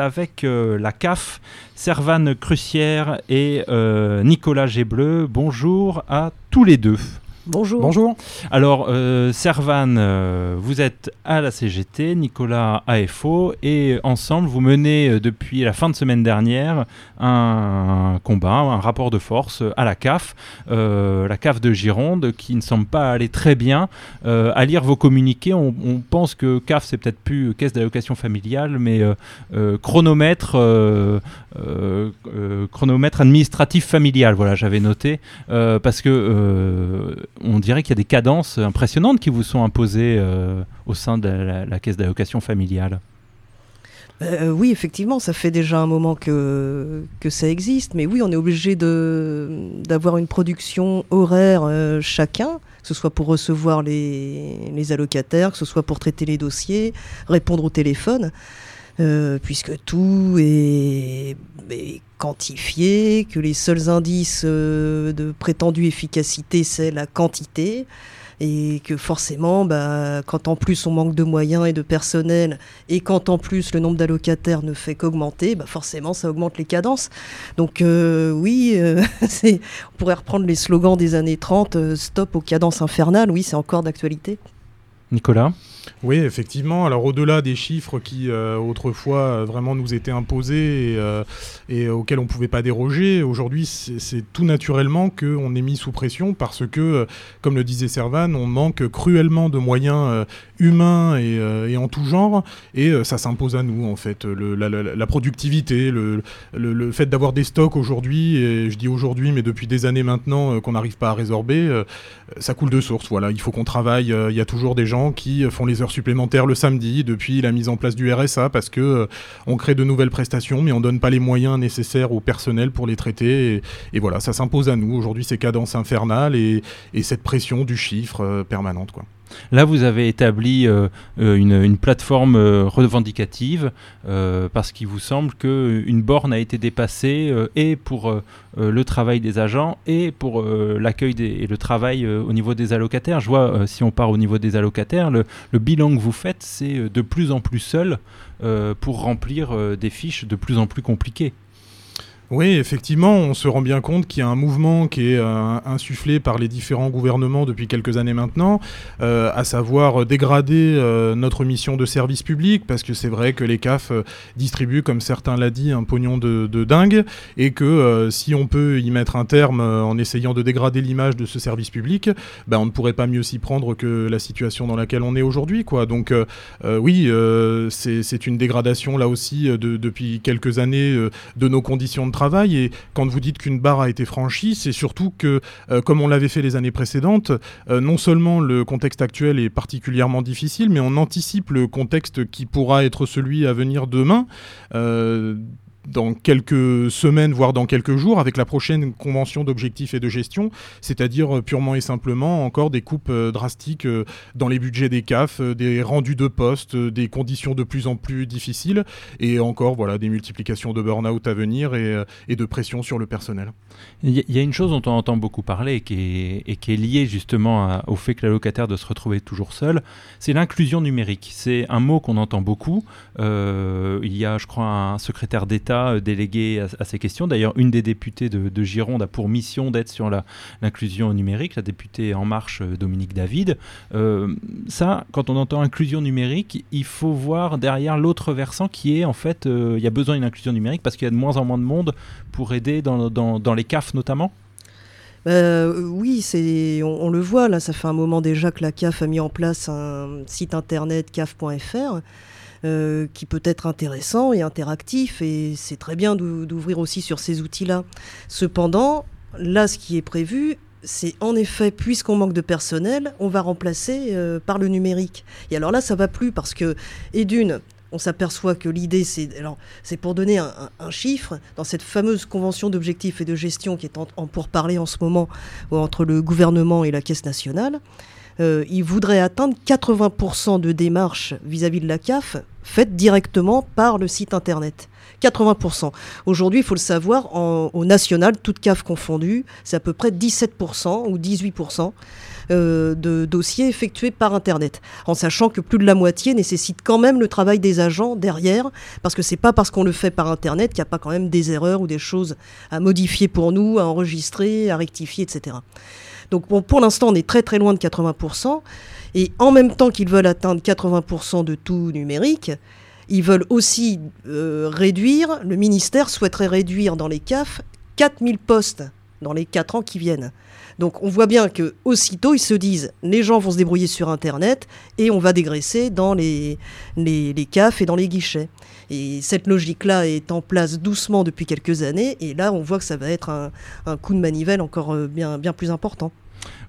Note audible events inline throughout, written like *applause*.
avec euh, la CAF, Servane Crucière et euh, Nicolas Gébleu. Bonjour à tous les deux. Bonjour. Bonjour. Alors, euh, Servan, euh, vous êtes à la CGT, Nicolas AFO, et ensemble, vous menez euh, depuis la fin de semaine dernière un combat, un rapport de force à la CAF, euh, la CAF de Gironde, qui ne semble pas aller très bien. Euh, à lire vos communiqués, on, on pense que CAF, c'est peut-être plus caisse d'allocation familiale, mais euh, euh, chronomètre, euh, euh, euh, chronomètre administratif familial. Voilà, j'avais noté, euh, parce que euh, on dirait qu'il y a des cadences impressionnantes qui vous sont imposées euh, au sein de la, caisse d'allocation familiale. Euh, oui, effectivement, ça fait déjà un moment que, ça existe, mais oui, on est obligé d'avoir une production horaire euh, chacun, que ce soit pour recevoir les, les allocataires, que ce soit pour traiter les dossiers, répondre au téléphone, euh, puisque tout est, quantifié, que les seuls indices euh, de prétendue efficacité, c'est la quantité. Et que forcément, bah, quand en plus on manque de moyens et de personnel, et quand en plus le nombre d'allocataires ne fait qu'augmenter, bah forcément ça augmente les cadences. Donc euh, oui, *laughs* on pourrait reprendre les slogans des années 30, euh, stop aux cadences infernales, oui c'est encore d'actualité. Nicolas? Oui, effectivement. Alors au-delà des chiffres qui euh, autrefois euh, vraiment nous étaient imposés et, euh, auxquels on ne pouvait pas déroger, aujourd'hui c'est tout naturellement qu'on est mis sous pression parce que, comme le disait Servan, on manque cruellement de moyens humains et, en tout genre et ça s'impose à nous en fait. La, productivité, le, le- fait d'avoir des stocks aujourd'hui, et je dis aujourd'hui mais depuis des années maintenant qu'on n'arrive pas à résorber, ça coule de source. Voilà, il faut qu'on travaille. Il y a toujours des gens qui font les heures supplémentaires le samedi depuis la mise en place du RSA parce que euh, on crée de nouvelles prestations, mais on donne pas les moyens nécessaires au personnel pour les traiter. Et, voilà, ça s'impose à nous aujourd'hui ces cadences infernales et, et cette pression du chiffre euh, permanente, quoi. Là, vous avez établi euh, euh, une, plateforme euh, revendicative parce qu'il vous semble qu'une borne a été dépassée et pour le travail des agents et pour l'accueil et le travail au niveau des allocataires. Je vois, si on part au niveau des allocataires, le, bilan que vous faites, c'est de plus en plus seul pour remplir des fiches de plus en plus compliquées. Oui, effectivement, on se rend bien compte qu'il y a un mouvement qui est euh, insufflé par les différents gouvernements depuis quelques années maintenant, euh, à savoir dégrader euh, notre mission de service public, parce que c'est vrai que les CAF distribuent, comme certains l'a dit, un pognon de, dingue, et que si on peut y mettre un terme en essayant de dégrader l'image de ce service public, ben, on ne pourrait pas mieux s'y prendre que la situation dans laquelle on est aujourd'hui. quoi. Donc oui, c'est une dégradation là aussi de- depuis quelques années de nos conditions de travail. Et quand vous dites qu'une barre a été franchie, c'est surtout que, euh, comme on l'avait fait les années précédentes, euh, non seulement le contexte actuel est particulièrement difficile, mais on anticipe le contexte qui pourra être celui à venir demain. Dans quelques semaines, voire dans quelques jours, avec la prochaine convention d'objectifs et de gestion, c'est-à-dire euh, purement et simplement encore des coupes euh, drastiques euh, dans les budgets des CAF, des rendus de postes, euh, des conditions de plus en plus difficiles, et encore voilà des multiplications de burn-out à venir et, de pression sur le personnel. Il y, a- une chose dont on entend beaucoup parler et qui est, liée justement au fait que l'allocataire doit se retrouver toujours seul, c'est l'inclusion numérique. C'est un mot qu'on entend beaucoup. Il y a, je crois, un secrétaire d'État euh, délégué à, ces questions. D'ailleurs, une des députées de, de Gironde a pour mission d'être sur l'inclusion numérique, la députée En Marche, euh, Dominique David. Euh, ça, quand on entend inclusion numérique, il faut voir derrière l'autre versant qui est en fait, il y a besoin d'une inclusion numérique parce qu'il y a de moins en moins de monde pour aider dans, les CAF notamment oui, c'est, on le voit, là, ça fait un moment déjà que la CAF a mis en place un site internet caf.fr. euh, qui peut être intéressant et interactif, et c'est très bien d'ou- d'ouvrir aussi sur ces outils-là. Cependant, là, ce qui est prévu, c'est en effet, puisqu'on manque de personnel, on va remplacer euh, par le numérique. Et alors là, ça va plus parce que, et d'une, on s'aperçoit que l'idée, c'est pour donner un, chiffre dans cette fameuse convention d'objectifs et de gestion qui est en, en pourparlers en ce moment entre le gouvernement et la Caisse nationale. Il voudrait atteindre 80% de démarches vis-à-vis de la CAF faites directement par le site internet. 80%. Aujourd'hui, il faut le savoir, au national, toute CAF confondue, c'est à peu près 17% ou 18%. Euh, de dossiers effectués par Internet, en sachant que plus de la moitié nécessite quand même le travail des agents derrière, parce que c'est pas parce qu'on le fait par Internet qu'il n'y a pas quand même des erreurs ou des choses à modifier pour nous, à enregistrer, à rectifier, etc. Donc pour l'instant, on est très très loin de 80%, et en même temps qu'ils veulent atteindre 80% de tout numérique, ils veulent aussi euh, réduire, le ministère souhaiterait réduire dans les CAF 4000 postes dans les 4 ans qui viennent. Donc on voit bien que aussitôt ils se disent les gens vont se débrouiller sur internet et on va dégraisser dans les, les, les et dans les guichets. Et cette logique-là est en place doucement depuis quelques années et là on voit que ça va être un, coup de manivelle encore euh, bien plus important.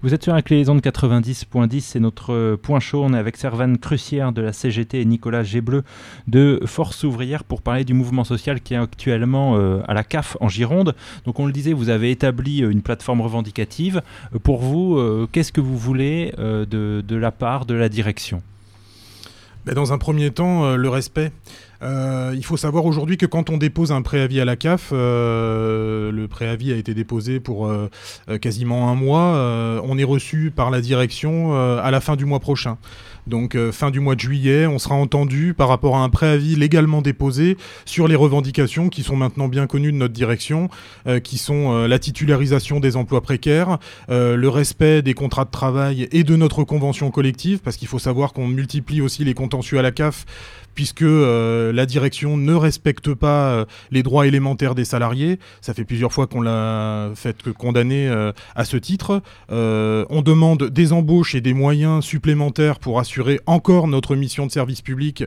Vous êtes sur la clé 90.10, c'est notre euh, point chaud. On est avec Servane Crucière de la CGT et Nicolas Gébleu de Force Ouvrière pour parler du mouvement social qui est actuellement euh, à la CAF en Gironde. Donc on le disait, vous avez établi euh, une plateforme revendicative. Pour vous, qu'est-ce que vous voulez de, de, la part de la direction? Ben, Dans un premier temps, le respect. Euh, il faut savoir aujourd'hui que quand on dépose un préavis à la CAF, euh, le préavis a été déposé pour euh, quasiment un mois, on est reçu par la direction à la fin du mois prochain. Donc fin du mois de juillet, on sera entendu par rapport à un préavis légalement déposé sur les revendications qui sont maintenant bien connues de notre direction, qui sont la titularisation des emplois précaires, le respect des contrats de travail et de notre convention collective, parce qu'il faut savoir qu'on multiplie aussi les contentieux à la CAF puisque euh, la direction ne respecte pas euh, les droits élémentaires des salariés. Ça fait plusieurs fois qu'on l'a fait condamner euh, à ce titre. on demande des embauches et des moyens supplémentaires pour assurer encore notre mission de service public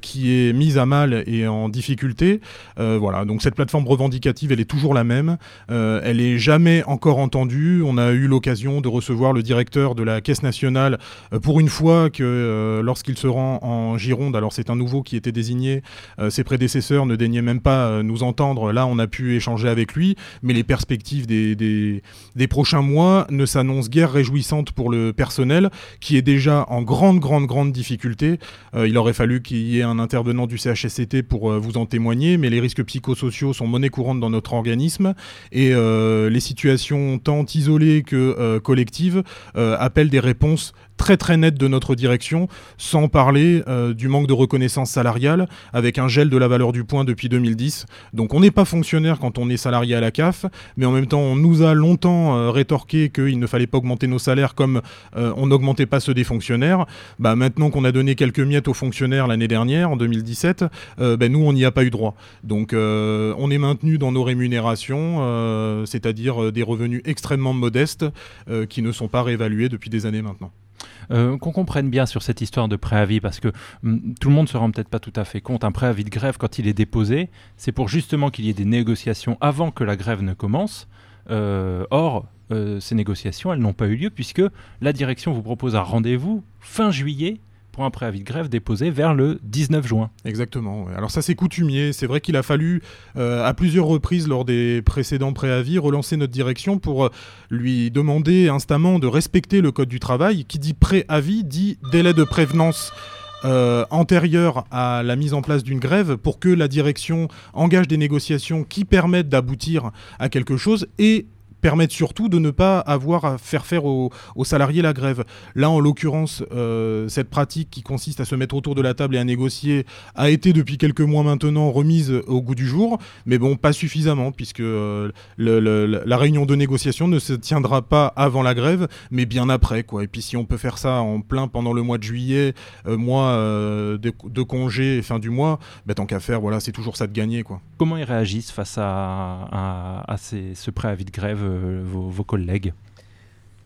qui est mise à mal et en difficulté. voilà, donc cette plateforme revendicative, elle est toujours la même. elle est jamais encore entendue. On a eu l'occasion de recevoir le directeur de la Caisse nationale pour une fois que lorsqu'il se rend en Gironde, alors c'est un nouveau qui était désigné. Euh, ses prédécesseurs ne daignaient même pas euh, nous entendre. Là, on a pu échanger avec lui, mais les perspectives des, prochains mois ne s'annoncent guère réjouissantes pour le personnel, qui est déjà en grande, grande, grande difficulté. Euh, il aurait fallu qu'il y ait un intervenant du CHSCT pour vous en témoigner, mais les risques psychosociaux sont monnaie courante dans notre organisme, et les situations tant isolées que collectives appellent des réponses très très nette de notre direction, sans parler du manque de reconnaissance salariale, avec un gel de la valeur du point depuis 2010. Donc on n'est pas fonctionnaire quand on est salarié à la CAF, mais en même temps on nous a longtemps euh, rétorqué qu'il ne fallait pas augmenter nos salaires comme euh, on n'augmentait pas ceux des fonctionnaires. Bah, maintenant qu'on a donné quelques miettes aux fonctionnaires l'année dernière, en 2017, ben, nous on n'y a pas eu droit. Donc on est maintenu dans nos rémunérations, c'est-à-dire des revenus extrêmement modestes qui ne sont pas réévalués depuis des années maintenant. Euh, qu'on comprenne bien sur cette histoire de préavis, parce que hum, tout le monde ne se rend peut-être pas tout à fait compte. Un préavis de grève, quand il est déposé, c'est pour justement qu'il y ait des négociations avant que la grève ne commence. Euh, or, euh, ces négociations, elles n'ont pas eu lieu puisque la direction vous propose un rendez-vous fin juillet pour un préavis de grève déposé vers le 19 juin. Exactement. Alors ça c'est coutumier. C'est vrai qu'il a fallu euh, à plusieurs reprises lors des précédents préavis relancer notre direction pour euh, lui demander instamment de respecter le code du travail qui dit préavis dit délai de prévenance. Euh, antérieur à la mise en place d'une grève pour que la direction engage des négociations qui permettent d'aboutir à quelque chose et permettent surtout de ne pas avoir à faire faire aux, salariés la grève. Là, en l'occurrence, euh, cette pratique qui consiste à se mettre autour de la table et à négocier a été depuis quelques mois maintenant remise au goût du jour, mais bon, pas suffisamment, puisque euh, la réunion de négociation ne se tiendra pas avant la grève, mais bien après. Et puis si on peut faire ça en plein pendant le mois de juillet, euh, mois de, congé fin du mois, bah, tant qu'à faire, voilà, c'est toujours ça de gagner. Comment ils réagissent face à, à, ce préavis de grève euh, vos, collègues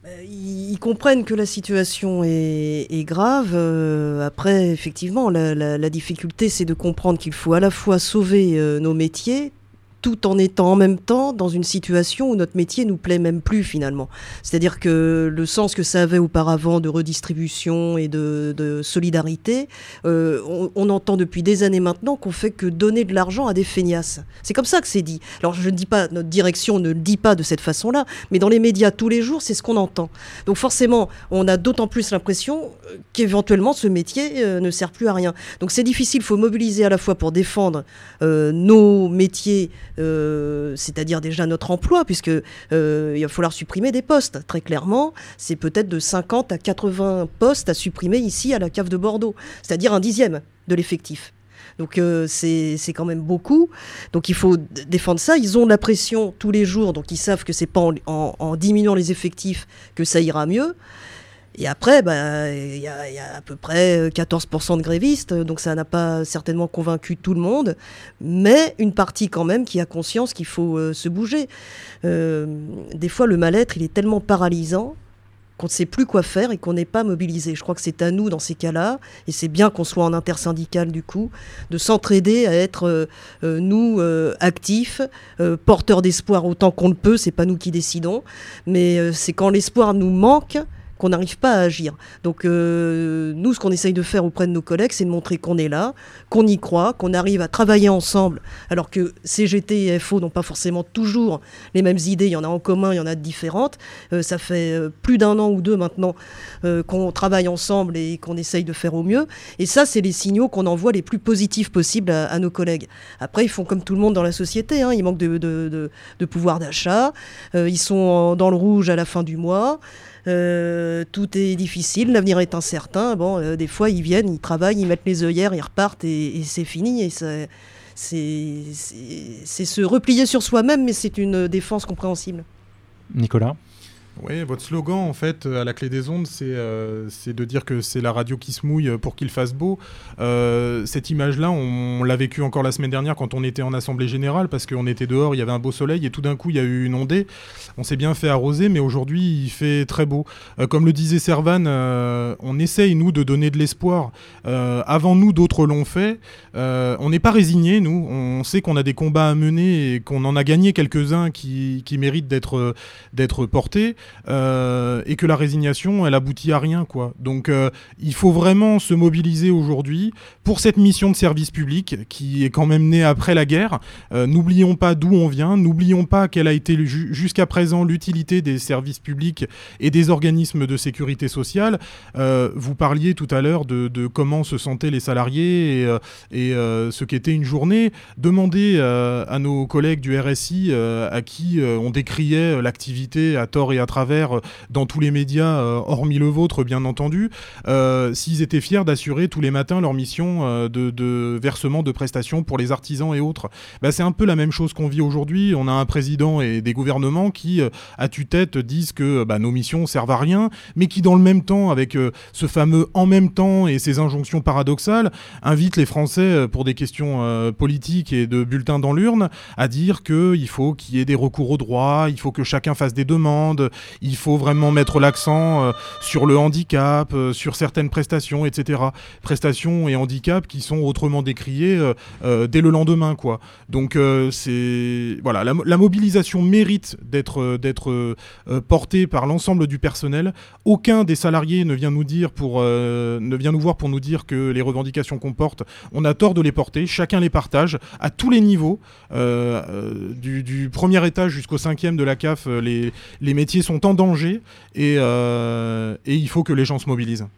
euh, ils comprennent que la situation est, grave. Euh, après, effectivement, la, difficulté, c'est de comprendre qu'il faut à la fois sauver nos métiers, tout en étant en même temps dans une situation où notre métier nous plaît même plus finalement. C'est-à-dire que le sens que ça avait auparavant de redistribution et de, solidarité, euh, on, entend depuis des années maintenant qu'on fait que donner de l'argent à des feignasses. C'est comme ça que c'est dit. Alors je ne dis pas, notre direction ne le dit pas de cette façon-là, mais dans les médias tous les jours, c'est ce qu'on entend. Donc forcément, on a d'autant plus l'impression qu'éventuellement ce métier euh, ne sert plus à rien. Donc c'est difficile, il faut mobiliser à la fois pour défendre euh, nos métiers, c'est-à-dire déjà notre emploi, puisque il va falloir supprimer des postes, très clairement. C'est peut-être de 50 à 80 postes à supprimer ici à la cave de Bordeaux, c'est-à-dire un dixième de l'effectif. Donc euh, c'est quand même beaucoup. Donc il faut défendre ça. Ils ont la pression tous les jours, donc ils savent que c'est pas en, diminuant les effectifs que ça ira mieux. Et après, bah, il y, a à peu près 14% de grévistes, donc ça n'a pas certainement convaincu tout le monde, mais une partie quand même qui a conscience qu'il faut euh, se bouger. Euh, des fois, le mal-être, il est tellement paralysant qu'on ne sait plus quoi faire et qu'on n'est pas mobilisé. Je crois que c'est à nous dans ces cas-là, et c'est bien qu'on soit en intersyndical du coup, de s'entraider à être euh, euh, nous euh, actifs, porteurs d'espoir autant qu'on le peut. C'est pas nous qui décidons, mais c'est quand l'espoir nous manque qu'on n'arrive pas à agir. Donc euh, nous, ce qu'on essaye de faire auprès de nos collègues, c'est de montrer qu'on est là, qu'on y croit, qu'on arrive à travailler ensemble, alors que CGT et FO n'ont pas forcément toujours les mêmes idées, il y en a en commun, il y en a de différentes. Euh, ça fait euh, plus d'un an ou deux maintenant qu'on travaille ensemble et qu'on essaye de faire au mieux. Et ça, c'est les signaux qu'on envoie les plus positifs possibles à, nos collègues. Après, ils font comme tout le monde dans la société, hein, ils manquent de, de pouvoir d'achat, ils sont dans le rouge à la fin du mois. Euh, tout est difficile, l'avenir est incertain. Bon, euh, des fois, ils viennent, ils travaillent, ils mettent les œillères, ils repartent et, c'est fini. Et c'est se replier sur soi-même, mais c'est une défense compréhensible. Nicolas? Oui, votre slogan, en fait, à la clé des ondes, c'est euh, de dire que c'est la radio qui se mouille pour qu'il fasse beau. Euh, cette image-là, on, l'a vécu encore la semaine dernière quand on était en Assemblée Générale, parce qu'on était dehors, il y avait un beau soleil, et tout d'un coup, il y a eu une ondée. On s'est bien fait arroser, mais aujourd'hui, il fait très beau. Euh, comme le disait Servan, euh, on essaye, nous, de donner de l'espoir. avant nous, d'autres l'ont fait. on n'est pas résignés, nous. On sait qu'on a des combats à mener et qu'on en a gagné quelques-uns qui, qui méritent d'être portés. Euh, et que la résignation, elle aboutit à rien, quoi. Donc, euh, il faut vraiment se mobiliser aujourd'hui pour cette mission de service public qui est quand même née après la guerre. Euh, n'oublions pas d'où on vient, n'oublions pas quelle a été jusqu'à présent l'utilité des services publics et des organismes de sécurité sociale. vous parliez tout à l'heure de, comment se sentaient les salariés et, et ce qu'était une journée. Demandez à nos collègues du RSI à qui on décriait l'activité à tort et à travers euh, dans tous les médias, euh, hormis le vôtre, bien entendu, euh, s'ils étaient fiers d'assurer tous les matins leur mission de, versement de prestations pour les artisans et autres. Bah, c'est un peu la même chose qu'on vit aujourd'hui. On a un président et des gouvernements qui, à tue-tête, disent que bah, nos missions servent à rien, mais qui, dans le même temps, avec ce fameux en même temps et ces injonctions paradoxales, invitent les Français, pour des questions politiques et de bulletins dans l'urne, à dire qu'il faut qu'il y ait des recours au droit, il faut que chacun fasse des demandes, il faut vraiment mettre l'accent euh, sur le handicap, euh, sur certaines prestations, etc. Prestations et handicap qui sont autrement décriés euh, dès le lendemain, quoi. Donc c'est voilà, la, mobilisation mérite d'être portée par l'ensemble du personnel. Aucun des salariés ne vient nous dire pour ne vient nous voir pour nous dire que les revendications qu'on porte, on a tort de les porter. Chacun les partage à tous les niveaux, du, premier étage jusqu'au cinquième de la CAF. les, les métiers sont en danger et, euh, et il faut que les gens se mobilisent.